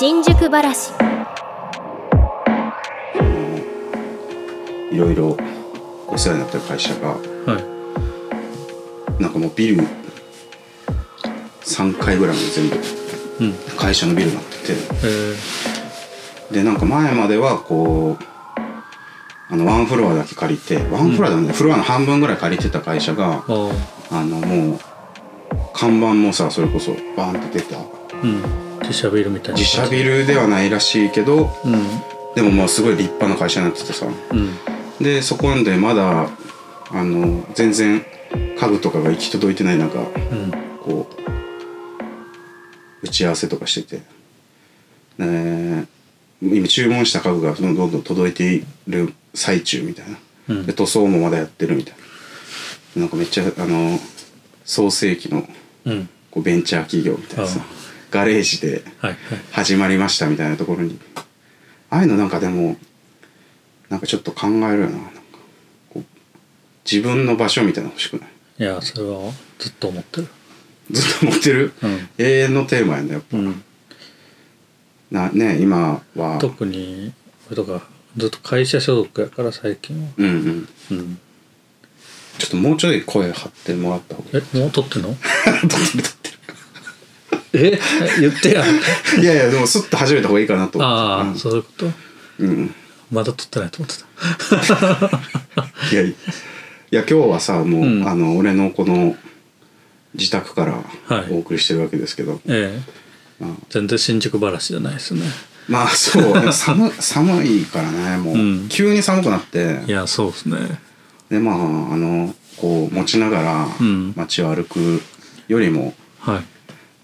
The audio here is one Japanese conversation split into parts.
新宿ばらしいろいろお世話になってる会社がはい。なんかもうビル3階ぐらいまで全部うん。会社のビルになってて。えでなんか前まではこうあのワンフロアだけ借りてワンフロアだね、フロアの半分ぐらい借りてた会社がー、ああのもう看板もさそれこそバーンって出たあうん自社ビルみたいな。自社ビルではないらしいけどうん。でももうすごい立派な会社になっててさ。うん。でそこでまだあの全然家具とかが行き届いてない中うん。こう打ち合わせとかしてて、ね、今注文した家具がどんどんどん届いている最中みたいな、うん。で塗装もまだやってるみたいな。なんかめっちゃあの創世紀のうん。こうベンチャー企業みたいなさ。あガレージで始まりましたみたいなところに。ああいうのなんかでもなんかちょっと考えるよな。な自分の場所みたいなの欲しくない？いやそれはずっと思ってる。ずっと持ってる、うん。永遠のテーマやねやっぱ、うん。なね今は。特に俺とかずっと会社所属やから最近は。うんうん。うん。ちょっともうちょい声張ってもらった方がいい。えもう撮ってんの？撮ってる撮ってえ？言ってや。るいやいやでもスッと始めた方がいいかなと思って。ああ、うん。そういうこと？うん。まだ撮ってないと思ってた。いやいや今日はさもう、うん。あの俺のこの自宅からはい。お送りしてるわけですけど、ええ。まあ。全然新宿話じゃないですね。まあそう。寒寒いからねもう、うん。急に寒くなって。いやそうですね。でまああのこう持ちながらうん。街を歩くよりも、はい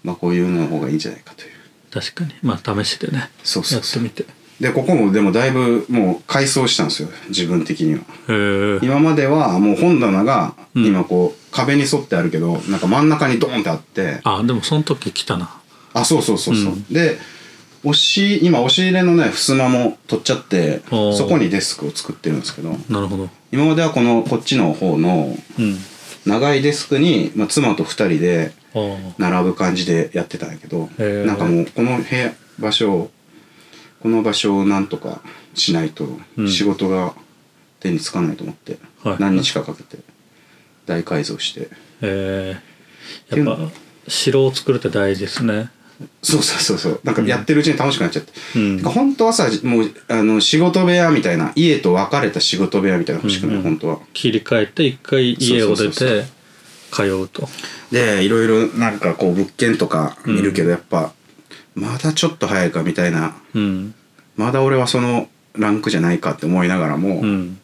まあ、こういうのの方がいいんじゃないかという。確かに。まあ試しでね。そうそうそう。やってみて。でここもでもだいぶもう改装したんですよ。自分的には。今まではもう本棚がうん。今こう壁に沿ってあるけどなんか真ん中にドーンってあって。あでもその時来たな。あそうそうそうそう、うん。で押し今押し入れのね襖も取っちゃってそこにデスクを作ってるんですけど。なるほど。今まではこのこっちの方のうん長いデスクに、まあ、妻と2人で並ぶ感じでやってたんやけどなんかもうこの部屋場所をこの場所をなんとかしないとうん。仕事が手につかないと思って、はい。何日かかけて大改造して。ええ。やっぱ城を作るって大事ですねそうそうそうそう。なんかやってるうちに楽しくなっちゃって、うん。本当はさもうあの仕事部屋みたいな家と分かれた仕事部屋みたいなの欲しくない、うん。うん本当は。切り替えて一回家を出て通うと。でいろいろなんかこう物件とか見るけど、やっぱまだちょっと早いかみたいな。うん。まだ俺はそのランクじゃないかって思いながらも、うん。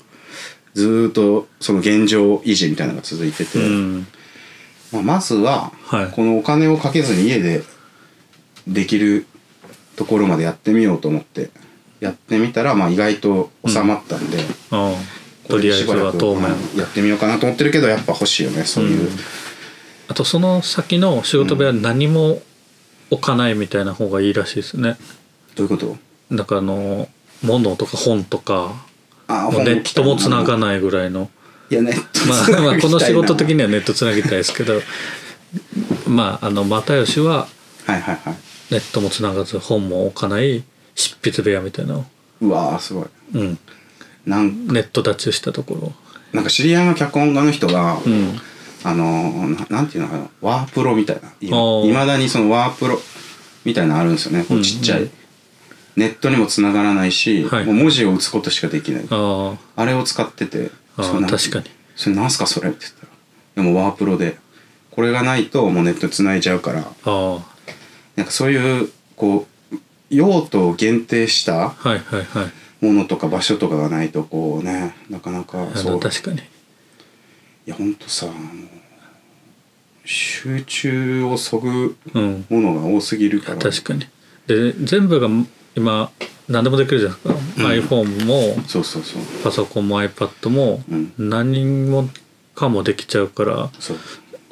ずーっとその現状維持みたいなのが続いてて、うん。まあ、まずははい。このお金をかけずに家でできるところまでやってみようと思ってやってみたらまあ意外と収まったんで、ああことれりあえずは当面。うんやってみようかなと思ってるけどやっぱ欲しいよねそういう、うんあとその先の仕事部屋に何も置かないみたいな方がいいらしいですね。どういうこと？だからあの物とか本とかあもうネットもつながいないぐらいの。いやネットまあ、つなぎたいな。まあこの仕事的にはネットつなぎたいですけどまああの又吉ははいはいはいネットもつながず本も置かない執筆部屋みたいな。うわーすごい。うん、なんネット立ちしたところ。なんか知り合いの脚本家の人が、うん。あのななんていうのかなワープロみたいな。いー。まだにそのワープロみたいなのあるんですよね。こうちっちゃい、うんうネットにもつながらないし、はい。もう文字を打つことしかできない。ああれを使っててあそれなん確かに。それなんすかそれって言ったらでもワープロでこれがないともうネットにつないじゃうからああなんかそういうこう用途を限定したものとか場所とかがないとこうねなかなかあそう。の確かに。いやほんとさ集中をそぐうん。ものが多すぎるから。確かに。で全部が今何でもできるじゃないですか、iPhone もそうそうそう。パソコンも iPad もうん。何もかもできちゃうからそう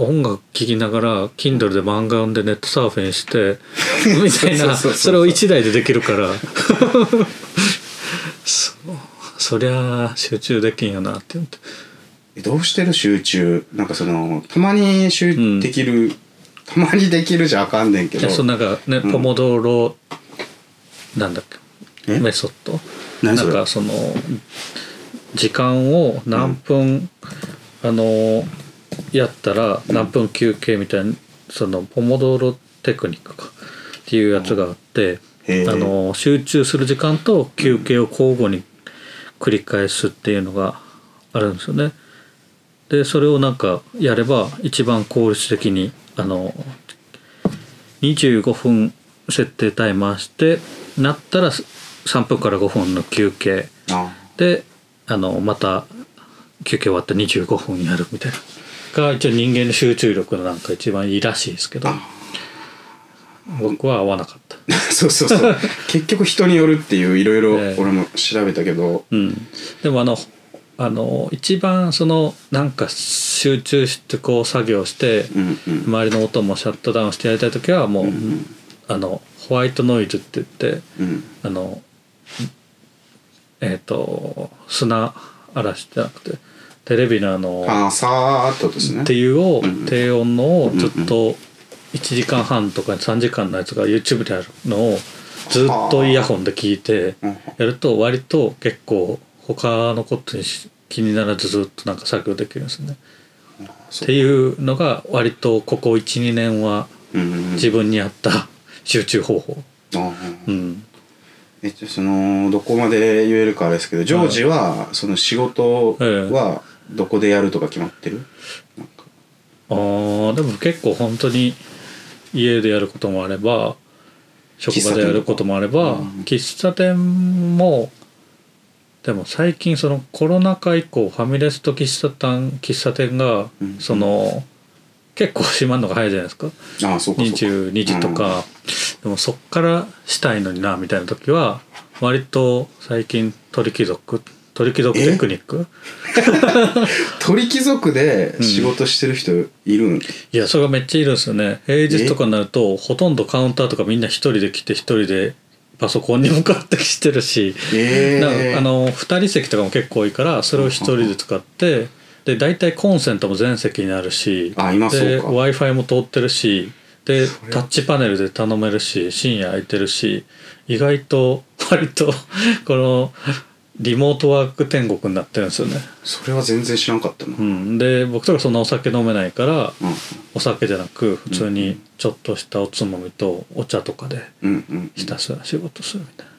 音楽聴きながら Kindle で漫画読んでネットサーフィンして みたいなそれを1台でできるから。そう。そりゃ集中できんよなって思って。えどうしてる集中？なんかそのたまに集できる、たまにできるじゃあかんねんけど。そうなんかね、うん。ポモドーロなんだっえ？けメソッド？なんかその時間を何分、あのやったら何分休憩みたいなそのポモドーロテクニックかっていうやつがあって、あの集中する時間と休憩を交互に繰り返すっていうのがあるんですよね。でそれをなんかやれば一番効率的にあの25分設定タイマーしてなったら3分から5分の休憩。あ。であのまた休憩終わって25分やるみたいなが一応人間の集中力のなんか一番いいらしいですけど僕は合わなかった。そうそうそう。結局人によるっていういろいろええ。俺も調べたけど、うん、でもあのあの一番そのなんか集中してこう作業してうんうん。周りの音もシャットダウンしてやりたい時はもう、んあのホワイトノイズって言ってうん。あのえっ、と砂嵐じゃなくてテレビのあのああさーっとですね。っていうをうん低音のをずっと1時間半とか3時間のやつが YouTube であるのをずっとイヤホンで聞いてうんやると割と結構他のことにし気にならずずっとなんか作業できるんですね。そう。っていうのが割とここ12年はうんうんうん。自分に合った 集中方法。うん、えっとそのどこまで言えるかあれですけどジョージはその仕事はどこでやるとか決まってる？あーでも結構本当に家でやることもあれば職場でやることもあればうん喫茶店もでも最近そのコロナ禍以降ファミレスと喫茶店喫茶店がうんその結構閉まるのが早いじゃないですか。ああそうかそうか。22時とか。でもそっからしたいのになみたいな時は割と最近鳥貴族鳥貴族テクニック？鳥貴族で仕事してる人いるん、いやそれがめっちゃいるんですよね。平日とかになるとほとんどカウンターとかみんな一人で来て一人でパソコンに向かってしてるし、ええ。なんかあの2人席とかも結構多いからそれを一人で使ってで大体コンセントも全席になるし w i f i も通ってるしでタッチパネルで頼めるし深夜空いてるし意外と割とこのリモートワーク天国になってるんですよね。それは全然知らんかったな、ううん。ん、で僕とかそんなお酒飲めないからうん。お酒じゃなく普通にちょっとしたおつまみとお茶とかでうんうんひたすら仕事するみたいな。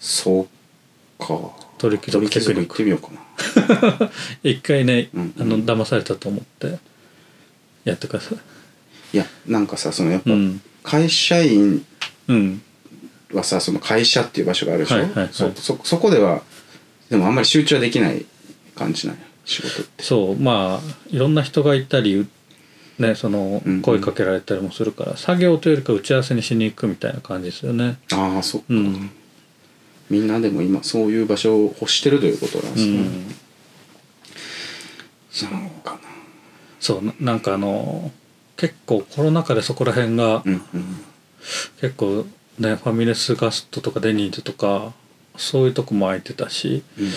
そうか。鳥貴族テクニックてみようかな。一回ね、うん。あの騙されたと思ってやってください。いやなんかさそのやっぱうん。会社員うんはさその会社っていう場所があるでしょ、はいはいはい。そそそこではでもあんまり集中はできない感じなんや仕事って。そうまあいろんな人がいたりねそのうんうん。声かけられたりもするから、作業というよりか打ち合わせにしに行くみたいな感じですよね。ああそっか、うん。みんなでも今そういう場所を欲してるということなんでうすね、ん。なんかな。そうななんかあの結構コロナ禍でそこら辺がうんうん。結構ねファミレスガストとかデニーズとかそういうとこも空いてたしうんうん。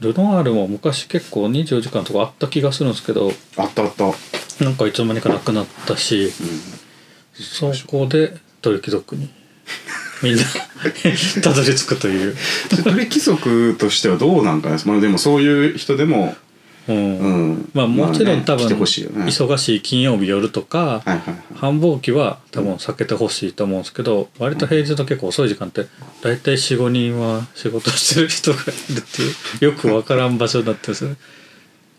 ルノアールも昔結構24時間とかあった気がするんですけどあったあった、うん、なんかいつの間にかなくなったしそこで鳥貴族にみんな たどり着くという、鳥貴族としてはどうなんかな、まあ、でもそういう人でもうん。うん。まあもちろんね多分忙しい金曜日夜とか繁忙期は多分避けてほしいと思うんですけど割と平日の結構遅い時間って大体45人は仕事してる人がいるっていう よく分からん場所になってるんですよね。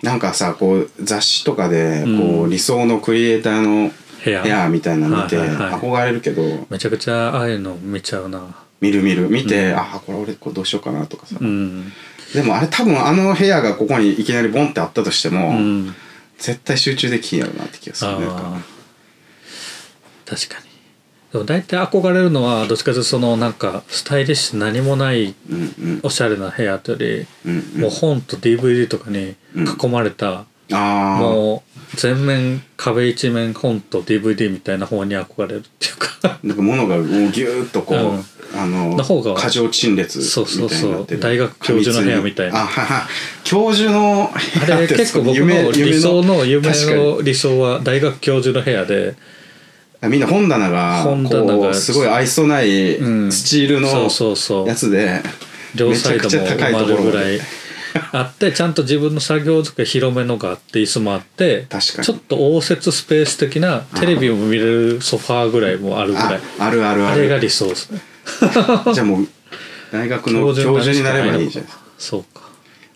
なんかさこう雑誌とかでこう、うん理想のクリエイターの部屋。みたいなの見て憧れるけどめちゃくちゃああいうの見ちゃうな。見る見る。見て、うん。あこれ俺これどうしようかなとかさ、うんでもあれ多分あの部屋がここにいきなりボンってあったとしても、うん。絶対集中できんやろなって気がするね確かに。でも大体憧れるのはどっちかというとそのなんかスタイリッシュ何もないうんうん。おしゃれな部屋というようんりもう本と DVD とかに囲まれた、ああもう全面壁一面本と DVD みたいな方に憧れるっていうか。なんか物がもうギューッとこう、うんあのの方が過剰陳列そうそうそう。大学教授の部屋みたいな。あはは。教授の部あれ屋って結構僕の理想の夢の理想は大学教授の部屋で。みんな本棚が本棚がこうすごい愛想ないうん。スチールのそうそうそう。やつで両サイドも埋まるぐらい。あってちゃんと自分の作業机広めのがあって椅子もあって確かに。ちょっと応接スペース的なテレビを見れるソファーぐらいもあるぐらあい。あるあるああれがる理想ですね じゃあもう大学の教授になればいいじゃないですか。そうか。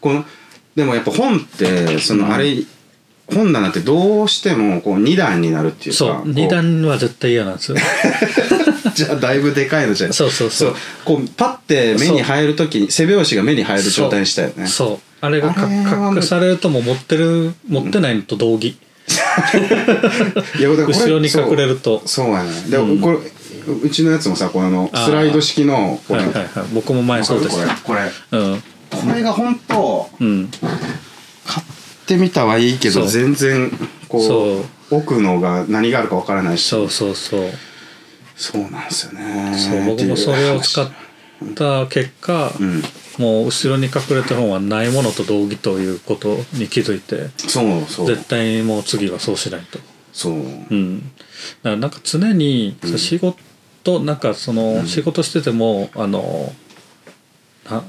このでもやっぱ本ってそのあれ、本棚ってどうしてもこう2段になるっていうかそうこう。二段は絶対嫌なんですよ。じゃあだいぶでかいのじゃない。そうそうそう。こうパッて目に入るときに背拍子が目に入る状態にしたよね。そう。あれが隠されるともう持ってる持ってないのと同義。後ろに隠れると。そうやね。でもうん。これうちのやつもさこのスライド式のこれはいはいはい。僕も前そうです。これこれ。うん。これが本当うん。買ってみたはいいけど全然こそう。う奥のが何があるかわからないし。そうそうそう。そうなんですよね。そう僕もそれを使った結果、うん。もう後ろに隠れた本はないものと同義ということに気づいてそうそう。絶対にもう次はそうしないと。そう。うん、だからなんか常にうん。仕事、なんかそのうん。仕事してても、あのな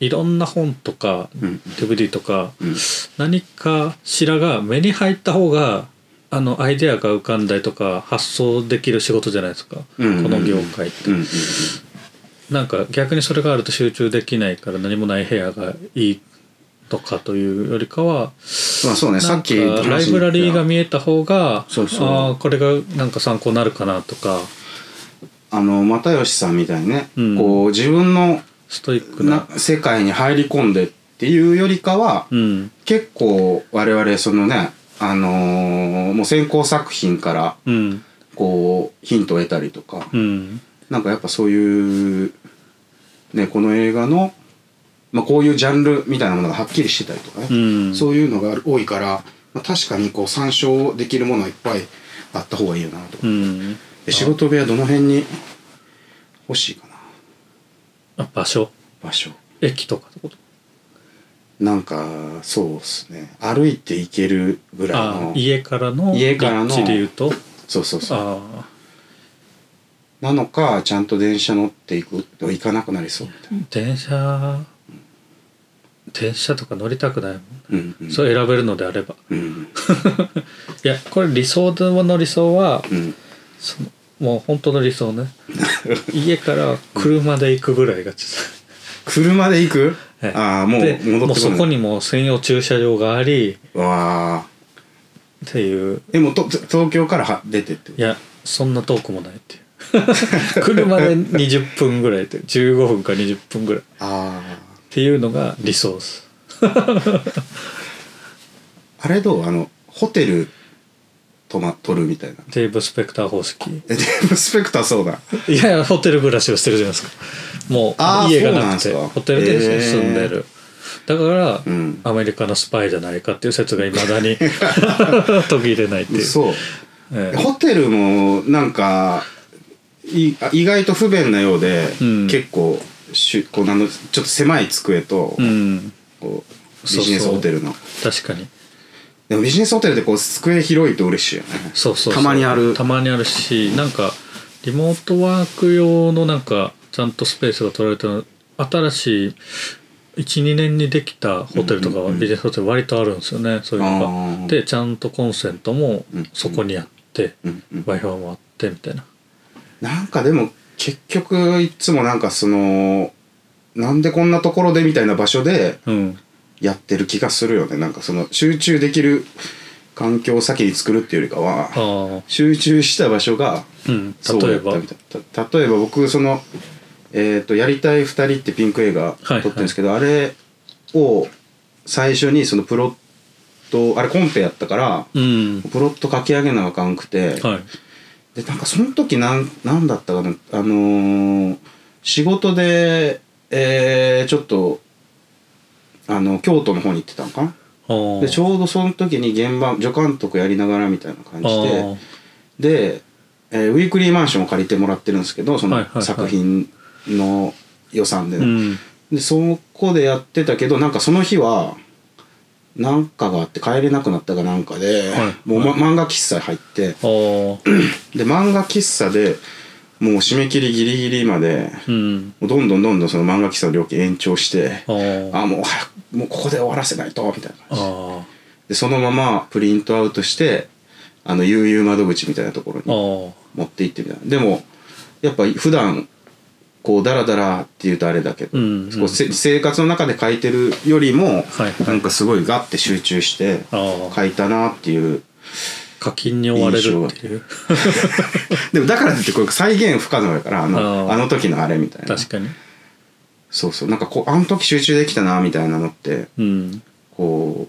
いろんな本とかうん。DVD とかうん。何かしらが目に入った方があのアイデアが浮かんだりとか発想できる仕事じゃないですか、うん。この業界って。なんか逆にそれがあると集中できないから何もない部屋がいいとかというよりかはまあそうね。さっきライブラリーが見えた方がそうそう。ああこれがなんか参考になるかなとかあの又吉さんみたいにね、うん。こう自分のストイックな。な世界に入り込んでっていうよりかは、うん。結構我々そのねあのーもう先行作品からうん。こうヒントを得たりとか、うん。なんかやっぱそういうねこの映画の、まあ、こういうジャンルみたいなものがはっきりしてたりとかね、うん。そういうのが多いから、まあ、確かにこう参照できるものはいっぱいあった方がいいよなと。か、うんで仕事部屋どの辺に欲しいかな？あ場所？場所。駅とかってこと？なんかそうですね。歩いて行けるぐらいあの家からの家からの。で言うと？そうそうそう。あなのかちゃんと電車乗っていく？と行かなくなりそうみたいな。あ電車電車とか乗りたくないもん、うんうん。そう選べるのであれば。うん いやこれ理想の理想はうん。そのもう本当の理想ね。家から車で行くぐらいがち 車で行く、はいああもう戻ってこない。そこにもう専用駐車場があり。わあっていう。でもと東京からは出てっていやそんな遠くもないっていう。車で20分ぐらいで15分か20分ぐらい。っあていうのが理想です。ああれどう？あのホテル泊ま取るみたいな。デーブ・スペクター方式。えデーブ・スペクターそうだ。いやいやホテル暮らしをしてるじゃないですか。もう家がなくて。ホテルで住んでる、だから、うん。アメリカのスパイじゃないかっていう説がいまだに 途切れないっていう。そうええ。ホテルもなんかい意外と不便なようで、うん。結構しゅこうなんのちょっと狭い机と、うん。こうビジネスホテルの。確かにでもビジネスホテルでこう机広いと嬉しいよね。そうそうそう。たまにある。たまにあるしなんかリモートワーク用のなんかちゃんとスペースが取られた新しい12年にできたホテルとかはビジネスホテル割とあるんですよね。そういうのあがー。でちゃんとコンセントもうんそこにあって w i f i もあってみたいな。なんかでも結局いつもなんかそのなんでこんなところでみたいな場所でうんやってる気がするよね。なんかその集中できる環境を先に作るっていうよりかは集中した場所がうんそう例えばやったみたい。た例えば僕そのえっ、と「やりたい2人」ってピンク映画撮はい。ってるんですけど、あれを最初にそのプロットあれコンペやったからうん。プロット書き上げなあかんくて、はい。でなんかその時なんなんだったかなあのー仕事で、えーちょっとあの京都の方に行ってたのかな？でちょうどその時に現場助監督やりながらみたいな感じであで、えーウィークリーマンションを借りてもらってるんですけどそのはいはいはい。作品の予算でね、あうん。でそこでやってたけどなんかその日はなんかがあって帰れなくなったかなんかで、はいもう、ま漫画喫茶入ってで漫画喫茶でもう締め切りギリギリまでうん。もうどんどんどんどんその漫画喫茶の料金延長してあー。あもう早くもうここで終わらせないとみたいな感じ。あでそのままプリントアウトしてあの悠々窓口みたいなところーにあ持って行ってみたいな。でもやっぱ普段こうダラダラって言うとあれだけど、うんうん。生活の中で書いてるよりも、はいなんかすごいガッて集中してあ書いたなっていう課金に追われるっていう。でもだからってこれ再現不可能やからあのあの時のあれみたいな。確かにそうそう。なんかこうあの時集中できたなみたいなのってうん。こ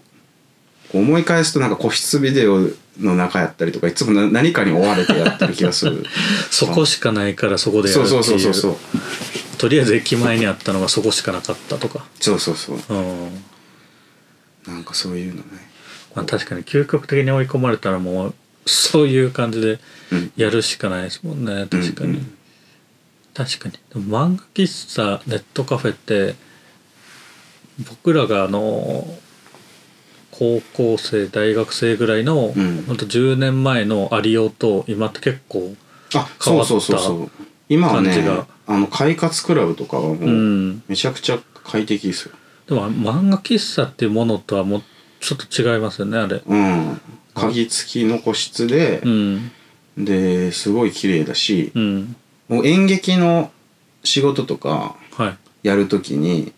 う思い返すとなんか個室ビデオの中やったりとかいつもな何かに追われてやってる気がする。そこしかないからそこでやるそうっていうそうそうそうそう。とりあえず駅前にあったのがそこしかなかったとか。そうそうそう。うん。なんかそういうのね。まあ確かに究極的に追い込まれたらもうそういう感じでうん。やるしかないですもんね確かに、うんうん確かに。漫画喫茶ネットカフェって僕らがあの高校生大学生ぐらいの、うん。ほんと10年前のありようと今って結構あ変わったそうそう。そうそう今はね感じが。あの快活クラブとかはもううん。めちゃくちゃ快適ですよ。でも漫画喫茶っていうものとはもうちょっと違いますよねあれ。うん。鍵付きの個室でう、ん。ですごい綺麗だしうんもう演劇の仕事とかはい。やるときに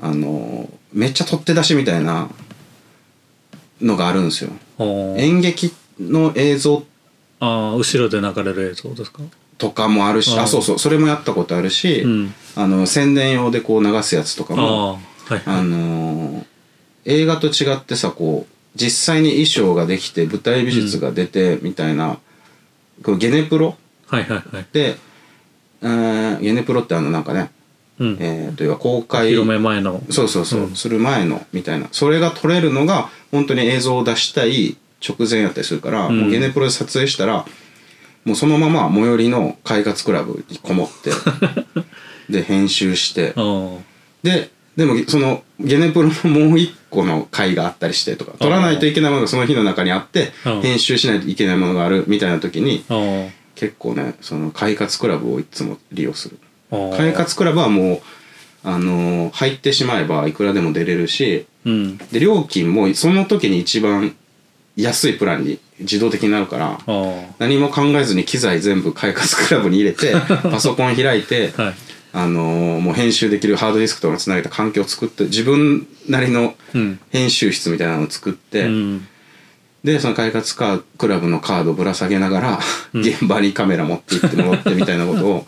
あのめっちゃ取って出しみたいなのがあるんですよ。演劇の映像ああ後ろで流れる映像ですか？とかもあるしあそうそうそれもやったことあるし、うん。あの宣伝用でこう流すやつとかあもあはいあのー映画と違ってさこう実際に衣装ができて舞台美術が出てみたいな、こうゲネプロはいはいはい。で、えーゲネプロってあのなんかね、うん。えーというか公開広め前の。そうそうそう、うん。する前のみたいな。それが撮れるのが本当に映像を出したい直前やったりするから、うん。もうゲネプロで撮影したらもうそのまま最寄りの快活クラブにこもって で編集してあででもそのゲネプロのもう一個の回があったりしてとか撮らないといけないものがその日の中にあってうん。編集しないといけないものがあるみたいな時に結構ねその快活クラブをいつも利用する。快活クラブはもうあのー入ってしまえばいくらでも出れるしうん。で料金もその時に一番安いプランに自動的になるからあ何も考えずに機材全部快活クラブに入れて パソコン開いてあはいあのーもう編集できるハードディスクとかにつなげた環境を作って自分なりのうん。編集室みたいなのを作って、うんでその快活カークラブのカードをぶら下げながら、うん。現場にカメラ持って行って戻ってみたいなことを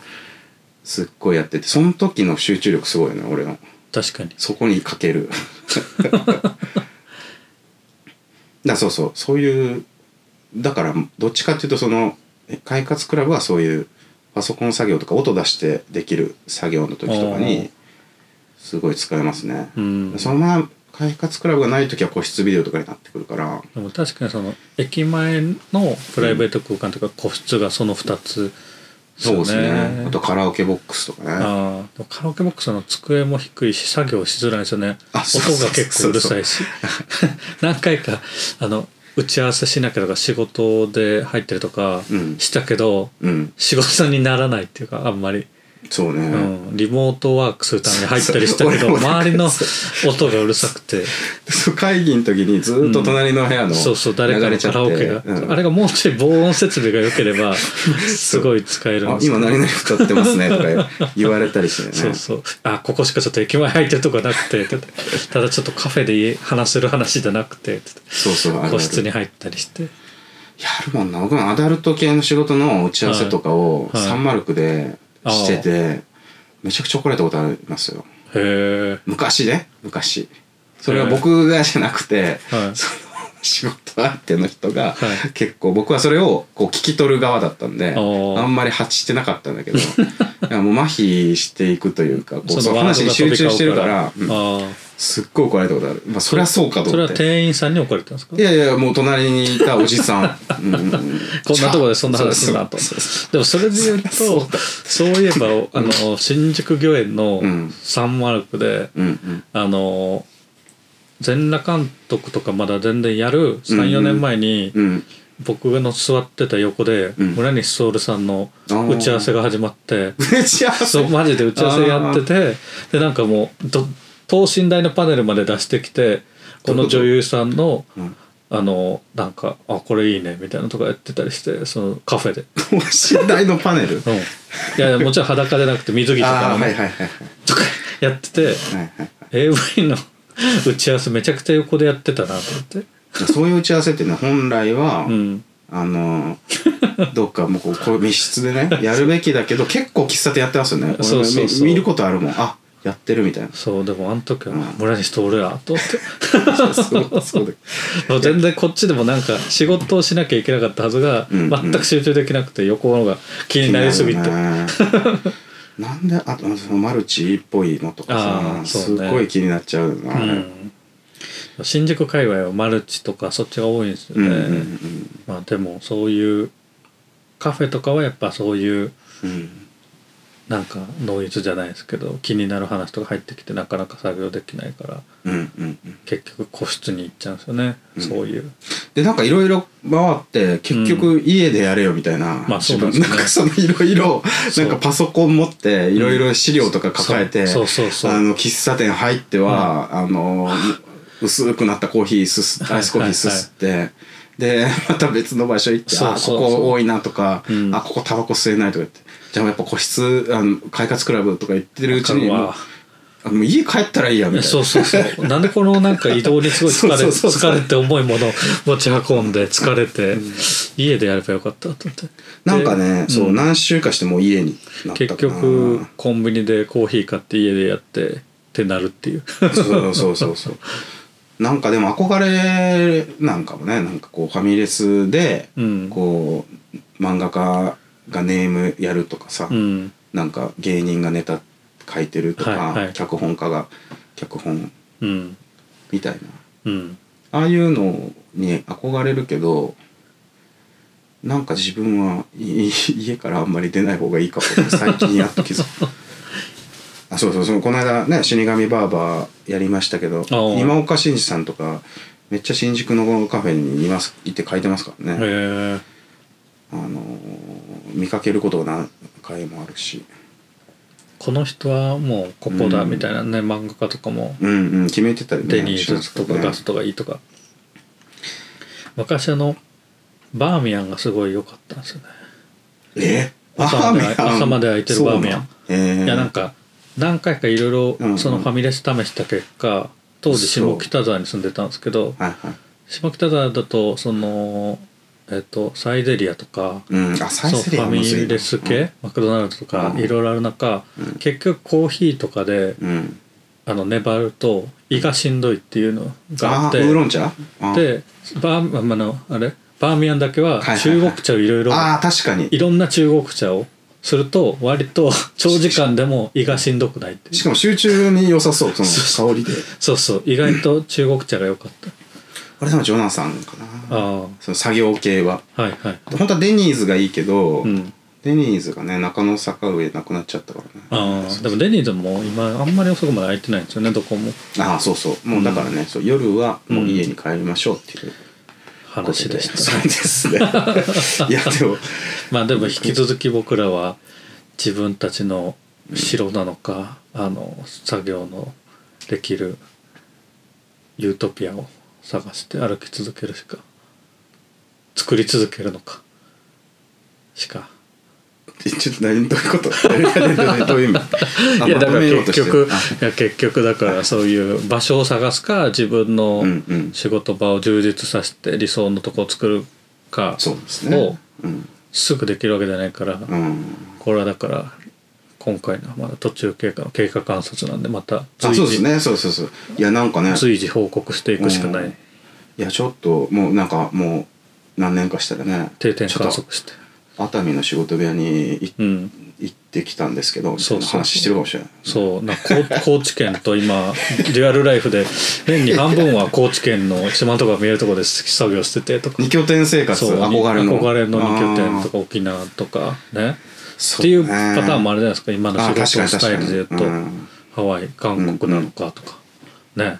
すっごいやっててその時の集中力すごいよね俺の。確かに。そこにかける。だそうそうそういうだからどっちかっていうとそのえ快活クラブはそういうパソコン作業とか音出してできる作業の時とかにすごい使えますね、うん。そのまま快活クラブがない時は個室ビデオとかになってくるから。でも確かにその駅前のプライベート空間とか個室がその2つそうですね。あとカラオケボックスとかね。ああカラオケボックスの机も低いし作業しづらいんですよね。あそうそうそう音が結構うるさいし。何回かあの打ち合わせしなきゃとか仕事で入ってるとかうん。したけど、うん。仕事にならないっていうかあんまり、そうね、うん、リモートワークするために入ったりしたけど周りの音がうるさくて。会議の時にずっと隣の部屋のそうそう誰かのカラオケが、うん。あれがもうちょい防音設備が良ければ すごい使えるんあですけど。今何々歌ってますねとか言われたりしてね。そうそう。あここしかちょっと駅前入ってるとこなくて。ただちょっとカフェで話せる話じゃなくて。そうそう個室に入ったりして。やるもんな。僕もアダルト系の仕事の打ち合わせとかをサンマルクでしててめちゃくちゃ怒られたことありますよ。へえ昔ね。昔。それは僕がじゃなくて、はい。その仕事相手の人が、はい。結構僕はそれをこう聞き取る側だったんであんまり発してなかったんだけど いやもう麻痺していくというかこうその話に集中してるから、うんすっごい怒られたことある。まあそりゃそうかとそれは思って店員さんに怒られたんですか？いやいやもう隣にいたおじさん、うん。こんなとこでそんな話すんなとでもそれで言うとそういえばあの新宿御苑のうん。サンマルクであの全裸監督とかまだ全然やる34年前にうん僕の座ってた横でうん。村西徹さんの打ち合わせが始まって。打ち合わせ？そうマジで打ち合わせやっててでなんかもうど等身大のパネルまで出してきてこの女優さんのうん。あのなんか「あこれいいね」みたいなとかやってたりしてそのカフェで。等身大のパネル？うん、いやもちろん裸じゃなくて水着とあかのあはいはいはいとかやっててはいはい AV の打ち合わせめちゃくちゃ横でやってたなと思って。そういう打ち合わせってね本来は、うん。あのどっかもうこう密室でねやるべきだけど結構喫茶店やってますよね。俺 そうそうそう。み見ることあるもん。あやってるみたいな。そうでもあの時はうん。村西徹やと思って。そうそう 全然こっちでもなんか仕事をしなきゃいけなかったはずがうん全く集中できなくて横のが気になりすぎて、なるね。なんであとそのマルチっぽいのとかあさ、すっごい気になっちゃうな、うん、新宿界隈はマルチとかそっちが多いんですよね、うんうんまあでもそういうカフェとかはやっぱそういううんうんなんかノイズじゃないですけど気になる話とか入ってきてなかなか作業できないからうんうんうん。結局個室に行っちゃうんですよね、うん。そういう。でなんかいろいろ回って結局家でやれよみたいな、まあそうなんですよね。なんかそのいろいろなんかパソコン持っていろいろ資料とか抱えて、そうそうそうそう。あの喫茶店入っては、あの薄くなったコーヒーすすアイスコーヒーすすって、でまた別の場所行ってそうそうそう。あここ多いなとか、うん。あここタバコ吸えないとか言ってじゃあやっぱ個室あの快活クラブとか言ってるうちにわかるわ。あもう家帰ったらいいやみたいな。そうそうそう。なんでこのなんか移動にすごい疲れ疲れて重いものを 持ち運んで疲れて、家でやればよかったと思って。なんかね、でそううん。何週かしてもう家に結局コンビニでコーヒー買って家でやってってなるっていうそうそうそうそう。なんかでも憧れなんかもねなんかこうファミレスでうん。こう漫画家がネームやるとかさ、うん。なんか芸人がネタ書いてるとか、はいはい。脚本家が脚本うん。みたいな。うん。ああいうのに憧れるけどなんか自分はい家からあんまり出ない方がいいかも。最近やっと気づく あそうそうそうこの間ね死神バーバーやりましたけど今岡真司さんとかめっちゃ新宿のカフェにいます行って書いてますからね、あのー見かけることが何回もあるし。この人はもうここだうんみたいなね、漫画家とかも。うんうん決めてたりねデニーズとかねガストがいいとか。昔あのバーミヤンがすごい良かったんですよね。え？朝まで朝まで開いてるバーミヤン。えー。いやなんか何回かいろいうんうん。ろそのファミレス試した結果当時下北沢に住んでたんですけどはいはい。下北沢だとそのえっとサイゼリアとかうんあサイゼリアァミレス系マクドナルドとかうん。いろいろある中うん。結局コーヒーとかでうん。あの粘ると胃がしんどいっていうのがあってウーロン茶？あでバーあのあれ？バーミヤンだけは中国茶をいろいろあー確かに。いろんな中国茶をすると割と長時間でも胃がしんどくないしかも集中に良さそうその香りで。そうそう。意外と中国茶が良かったあれでもジョナサンかな。あその作業系は。あはいはい。本当はデニーズがいいけど、うん。デニーズがね中野坂上なくなっちゃったからね。ああでもデニーズも今あんまり遅くまで空いてないんですよねどこもああそうそう。もうだからね、そう夜はもう家に帰りましょうっていう話でした。そうですね。いやでも。まあでも引き続き僕らは自分たちの城なのかあの作業のできるユートピアを探して歩き続けるしか作り続けるのかしか。ちょっと何どういうこと？どういう意味？あ いやだから結局あ。いや結局だからそういう場所を探すか自分の仕事場を充実させて理想のとこを作るかをうん、すぐできるわけじゃないから、うん、これはだから今回のまだ途中経過の経過観察なんでまたあ随時、そうですね。そうそうそう。いやなんかね。随時報告していくしかない、うんいやちょっともうなんかもう何年かしたらね定点観測して。熱海の仕事部屋にいうん。行ってきたんですけどそそう話してるかもしれない。そうな高 高知県と今リアルライフで年に半分は高知県の島のとこが見えるところで作業しててとか。二拠点生活憧れの。憧れの二拠点とかか沖縄とかね。そっていうパターンもあるじゃないですか。今の仕事のスタイルで言うと、ハワイ韓国なのかとか、ね。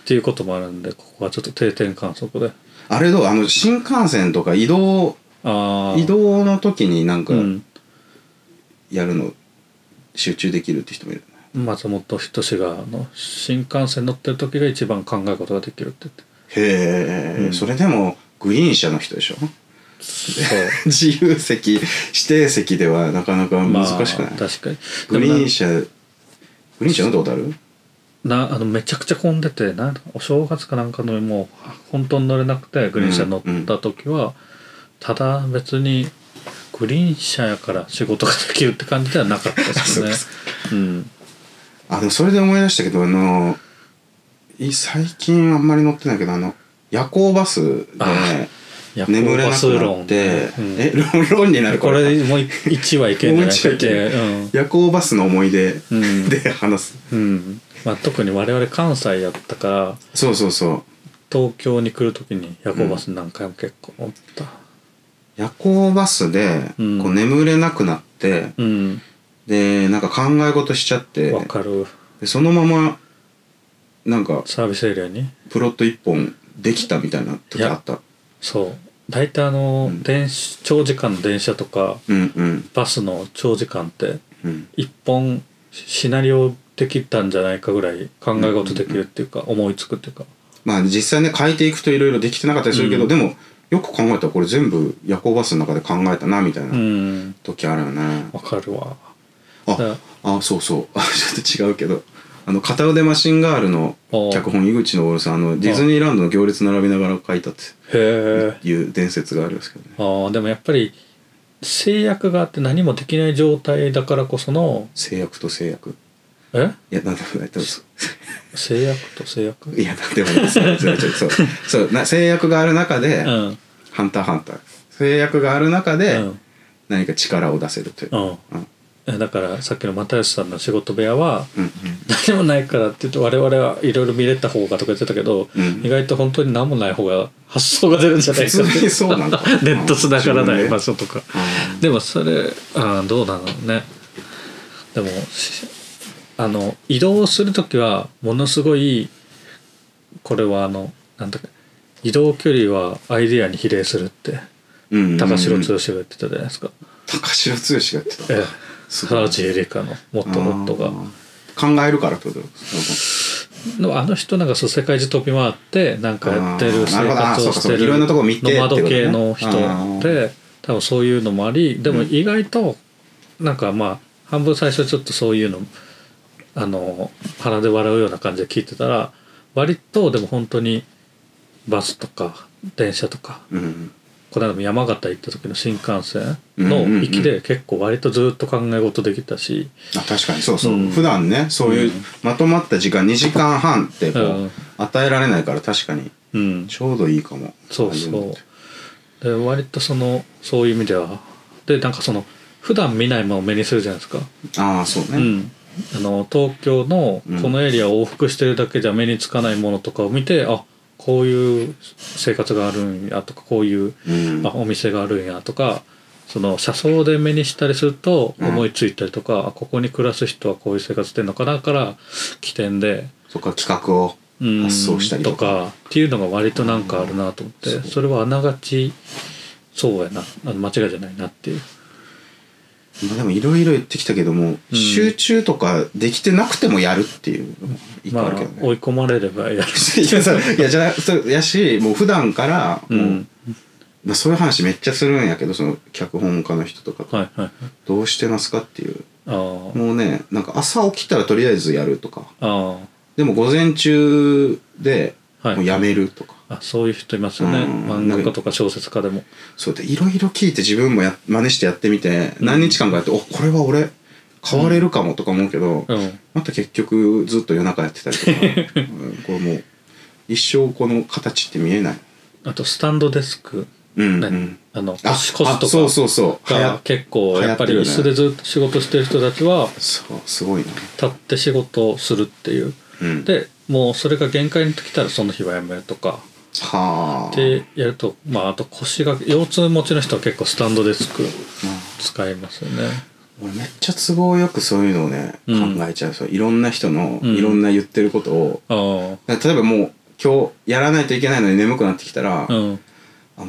っていうこともあるんでここはちょっと定点観測で。あれどう？あの新幹線とか移動移動の時になんかうん。やるの集中できるって人もいる松本人志があの新幹線乗ってる時が一番考えることができるって言って。へえ、うん。それでもグリーン車の人でしょ？自由席指定席ではなかなか難しくない、まあ、確かに。グリーン車グリーン車乗ったことある？ななあのめちゃくちゃ混んでてなお正月かなんかのもう本当に乗れなくてグリーン車乗った時は、ただ別にグリーン車やから仕事ができるって感じではなかったですよね。そううん。あでもそれで思い出したけどあのい最近あんまり乗ってないけどあの夜行バスであ夜行眠れなくなって、うんえ論論になるこれ。もう1話いけんじゃない？かっもう一話いけて夜行バスの思い出うん。で話す、うん、うんまあ、特に我々関西やったからそうそうそう。東京に来る時に夜行バス何回も結構乗った。夜行バスでこう眠れなくなって、うん。でなんか考え事しちゃってわ、かる。でそのままなんかサービスエリアに？プロット一本できたみたいな時あったそう。大体あの、うん。電子長時間の電車とかうんうん。バスの長時間ってうん。一本シナリオできたんじゃないかぐらい考え事できるっていうか、思いつくっていうか。まあ実際ね変えていくといろいろできてなかったりするけど、うん。でもよく考えたらこれ全部夜行バスの中で考えたなみたいうなん。時あるよね、わかるわ。あだあそうそう。あ ちょっと違うけどあの片腕マシンガールのお脚本井口昇さんあのディズニーランドの行列並びながら書いたっていう伝説があるんですけどね。あーでもやっぱり制約があって何もできない状態だからこその制約と制約。え？いやなんでもないと制約と制約？いやなんでもないそうそうそう。な制約がある中で、うん。ハンターハンター。制約がある中でうん。何か力を出せるという、うん。うん。えだからさっきの又吉さんの仕事部屋はうん何もないからって言うと我々はいろいろ見れた方がとか言ってたけど、うん。意外と本当に何もない方が発想が出るんじゃないかって。ネット繋がらない場所所とか。あでもそれあーどうなのね。でもしあの移動する時はものすごいこれはあのなんだか移動距離はアイデアに比例するって。うん高城剛が言ってたじゃないですか、高城剛がやってた。ええ原地エリカのもっともっとが考えるからってこと？のあの人なんかそう世界中飛び回ってなんかやってる生活をしてるノマド系の人で多分そういうのもありでも意外となんかまあ半分最初ちょっとそういうのあの鼻で笑うような感じで聞いてたら割とでも本当にバスとか電車とかうんこの間も山形行った時の新幹線うんうんうん。の行きで結構割とずっと考え事できたし、あ確かにそうそう、うん。普段ねそういううんまとまった時間2時間半ってこう、うん。与えられないから確かに。うん、ちょうどいいかも。そうそう。で割とそのそういう意味では。でなんかその普段見ないものを目にするじゃないですか、ああそうね、うん、あの東京のうん。このエリアを往復してるだけじゃ目につかないものとかを見て、あこういう生活があるんやとかこういう、うん。あお店があるんやとかその車窓で目にしたりするとうん。思いついたりとか、あここに暮らす人はこういう生活してんのかなから起点で。そっか企画をうん。発想したりとか。っていうのが割となんかあるなと思ってそれはあながちそうやな。あの間違いじゃないなっていうまあでもいろいろ言ってきたけども、うん。集中とかできてなくてもやるっていうのも一個まああるけどね、追い込まれればやる。いやそういやじゃなそうやしもう普段からもう、うんまあそういう話めっちゃするんやけどその脚本家の人とかと、はいはいはい。どうしてますかっていう。もうねなんか朝起きたらとりあえずやるとか。あでも午前中ではいもうやめるとか、ーあそういう人いますよね。うん。漫画家とか小説家でも。そうでいろいろ聞いて自分もや真似してやってみて何日間かやって、おこれは俺変われるかもとか思うけど、うん。また結局ずっと夜中やってたりとか、う んこれもう一生この形って見えない。あとスタンドデスクうん、ねうん。あのあ腰腰とあそうかそうそう。が結構やっぱり椅子でずっと仕事してる人たちはそうすごいな。立って仕事をするっていう。うん、でもうそれが限界に来たらその日はやめるとかはあ。でやるとまああと腰が腰痛持ちの人は結構スタンドデスク使いますよね。俺めっちゃ都合よくそういうのをね、うん。考えちゃう。そういろんな人のうん。いろんな言ってることを、あ例えばもう今日やらないといけないのに眠くなってきたら、あも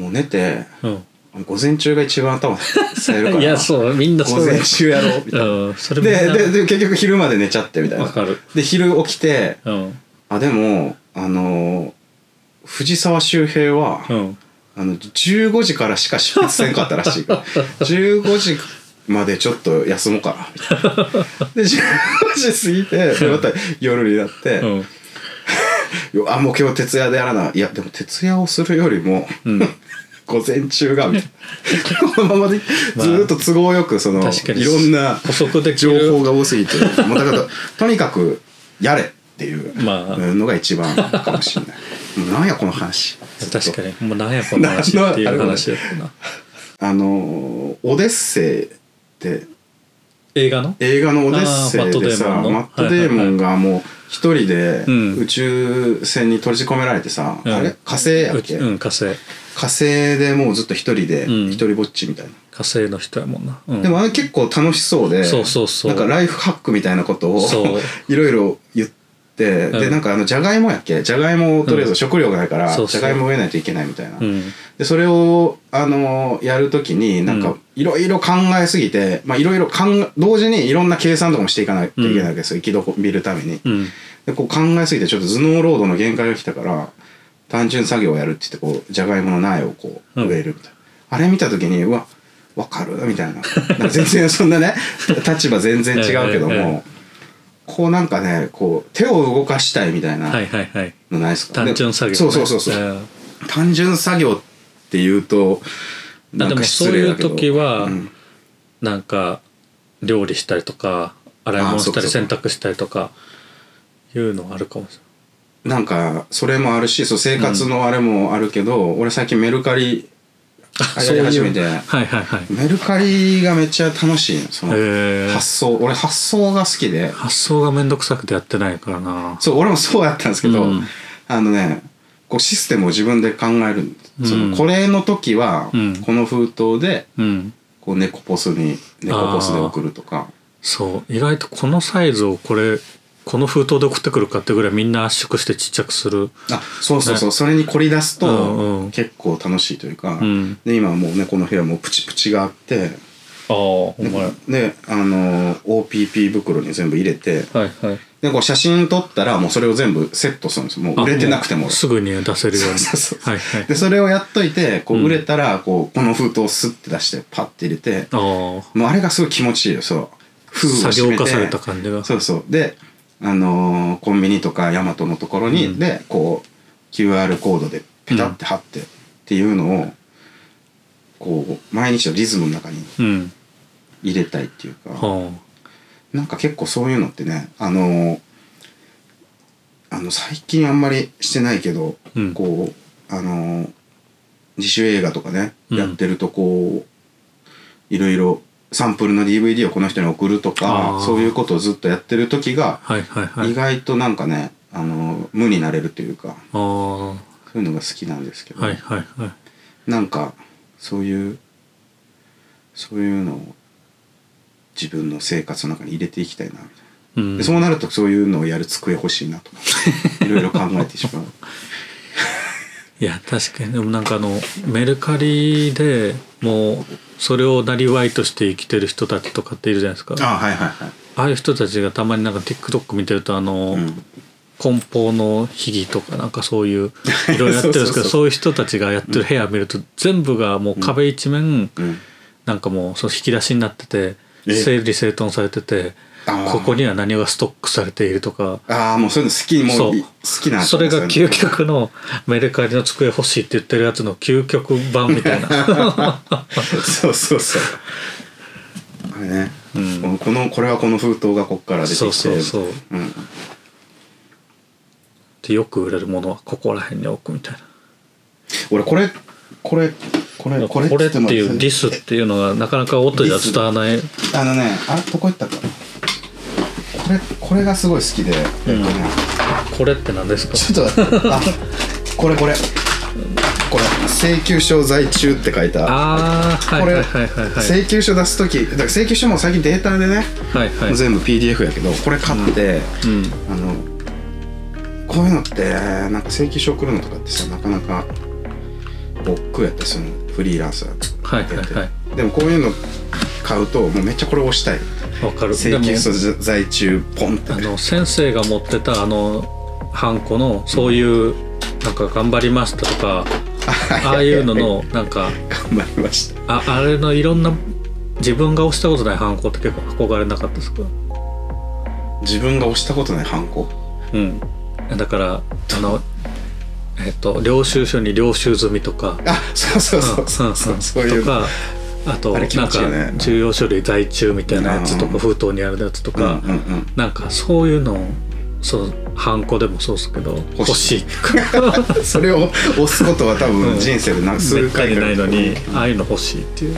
う寝てうん。午前中が一番頭 使えるからいやそうみんなそ午前中やろうみたいな。ででで結局昼まで寝ちゃってみたいな。わかる。で昼起きてうん。あでもあのー藤沢周平は、うん。あの15時からしか出発せんかったらしい。から15時までちょっと休もうかな。みたいなで15時過ぎてまた夜になって、うん。よ あもう今日徹夜でやらな。いいやでも徹夜をするよりも、うん。午前中がみたいな。このままでずーっと都合よくその、確かに。いろんな情る。報が多すぎてもうだからとにかくやれっていうまあ。のが一番かもしれない。もうなんやこの話。確かに。もうなんやこの話っていう話だったな。あの「オデッセイ」って映画の？映画の「オデッセイ」でさマットデーモンがもう一人でうん。宇宙船に閉じ込められてさ、うん。あれ？火星やっけ、うん火星。火星でもうずっと一人でうん。一人ぼっちみたいな、火星の人やもんな、うん、でもあれ結構楽しそうでそうそうそう。なんかライフハックみたいなことを いろいろ言って、でうん。なんかあのじゃがいもやっけ？じゃがいもをとりあえず食料がないからじゃがいもを植えないといけないみたいな、うん。でそれをあのやるときになんかうん。いろいろ考えすぎてまあいろいろ考え同時にいろんな計算とかもしていかないといけないわけですよ、生き延びるために。うん。でこう考えすぎてちょっと頭脳労働の限界が来たから単純作業をやるって言ってこうじゃがいもの苗をこううん。植えるみたいな、あれ見た時にうわわかる？みたいな。全然そんなね 立場全然違うけども、こうなんかねこう手を動かしたいみたいなはいはいはい。のないですか、単純作業、ね、そうそうそうそう、ん。単純作業っていうとなんかでもそういう失礼だけど時は、うん。なんか料理したりとか洗い物したり洗濯したりとかいうのあるかもしなんかそれもあるしそう生活のあれもあるけど、俺最近メルカリれないやり始めてはいはいはい。メルカリがめっちゃ楽しい。のその発想。俺発想が好きで。発想がめんどくさくてやってないからな。そう俺もそうやったんですけど、うん。あのねこうシステムを自分で考える。そうん。のこれの時はうん。この封筒でうん。こう猫ポスに猫ポスで送るとか。そう。意外とこのサイズをこれこの封筒で送ってくるかってぐらいみんな圧縮してちっちゃくする。あそうそうそう、それに凝り出すとん結構楽しいというか、うん。で今はもうねこの部屋もプチプチがあってああほんまや。であの OPP 袋に全部入れてはいはい。でこう写真撮ったらもうそれを全部セットするんですもう売れてなくても。すぐに出せるように。はいはい。でそれをやっといてこううん売れたらこうこの封筒をスッて出してパッて入れてああもうあれがすごい気持ちいいよ。そう。封を作閉めて。業化された感じが。そうそう。であのーコンビニとかヤマトのところに、うん。でこう QR コードでペタって貼ってっていうのをこう毎日のリズムの中にうん。入れたいっていうかはなんか結構そういうのってねあのーあの最近あんまりしてないけど、うん。こうあのー自主映画とかね、うん。やってるとこういろいろサンプルの DVD をこの人に送るとあかー。そういうことをずっとやってる時があはいはいはい。意外となんかねあの無になれるというかそういうのが好きなんですけど、はいはいはい。なんかそういうそういうのを自分の生活の中に入れていきたいなみたいな。うん。でそうなるとそういうのをやる机欲しいなとか いろいろ考えてしまういや確かに。でもなんかあのメルカリでもうそれをなりわいとして生きてる人たちとかっているじゃないですか。ああはいはいはい。あいう人たちがたまになんか TikTok 見てるとあの、うん。梱包の秘技とかなんかそういう いろいろやってるんですけどそういう人たちがやってる部屋見ると全部がもう壁一面うん。なんかもうその引き出しになっててえ。整理整頓されててここには何がストックされているとか。ああもうそういうの好きもそう。好きなそれが究極のメルカリの机欲しいって言ってるやつの究極版みたいな。そうそうそう。あれね、うん。このこれはこの封筒がこっから出てきて。そうそうそう。うん、でよく売れるものはここら辺に置くみたいな。俺これこれこれこれっていうディスっていうのがなかなか音じゃ伝わらない。あのねあれどこ行ったかれこれがすごい好きで、えっとねこれって何ですか？ちょっと待って。あこれこれ。これ。請求書在中って書いた。あこれはいはいはいはい。請求書出す時だから請求書も最近データでね、はいはい。全部 PDF やけどこれ買って、うん。あのこういうのってなんか請求書送るのとかってさなかなか億劫やったりするの。フリーランスだとはいはいはい。でもこういうの買うともうめっちゃこれ押したいわかる。請求書在中ポンって。あの先生が持ってたあのハンコのそういうなんか頑張りましたとか ああいうののなんか頑張りました。ああれのいろんな自分が押したことないハンコって結構憧れなかったですか？自分が押したことないハンコ？うん。だからあのえっと領収書に領収済みとか。あそうそうそう。そうそうそういうとかあとあれ気なんか重要書類在中みたいなやつとうんか封筒にあるやつとか、うんうんうん。なんかそういうのそうハンコでもそうですけど欲欲ししい。い それを押すことは多うん。分人生で何数回かないのにああいうの欲しいっていう。うん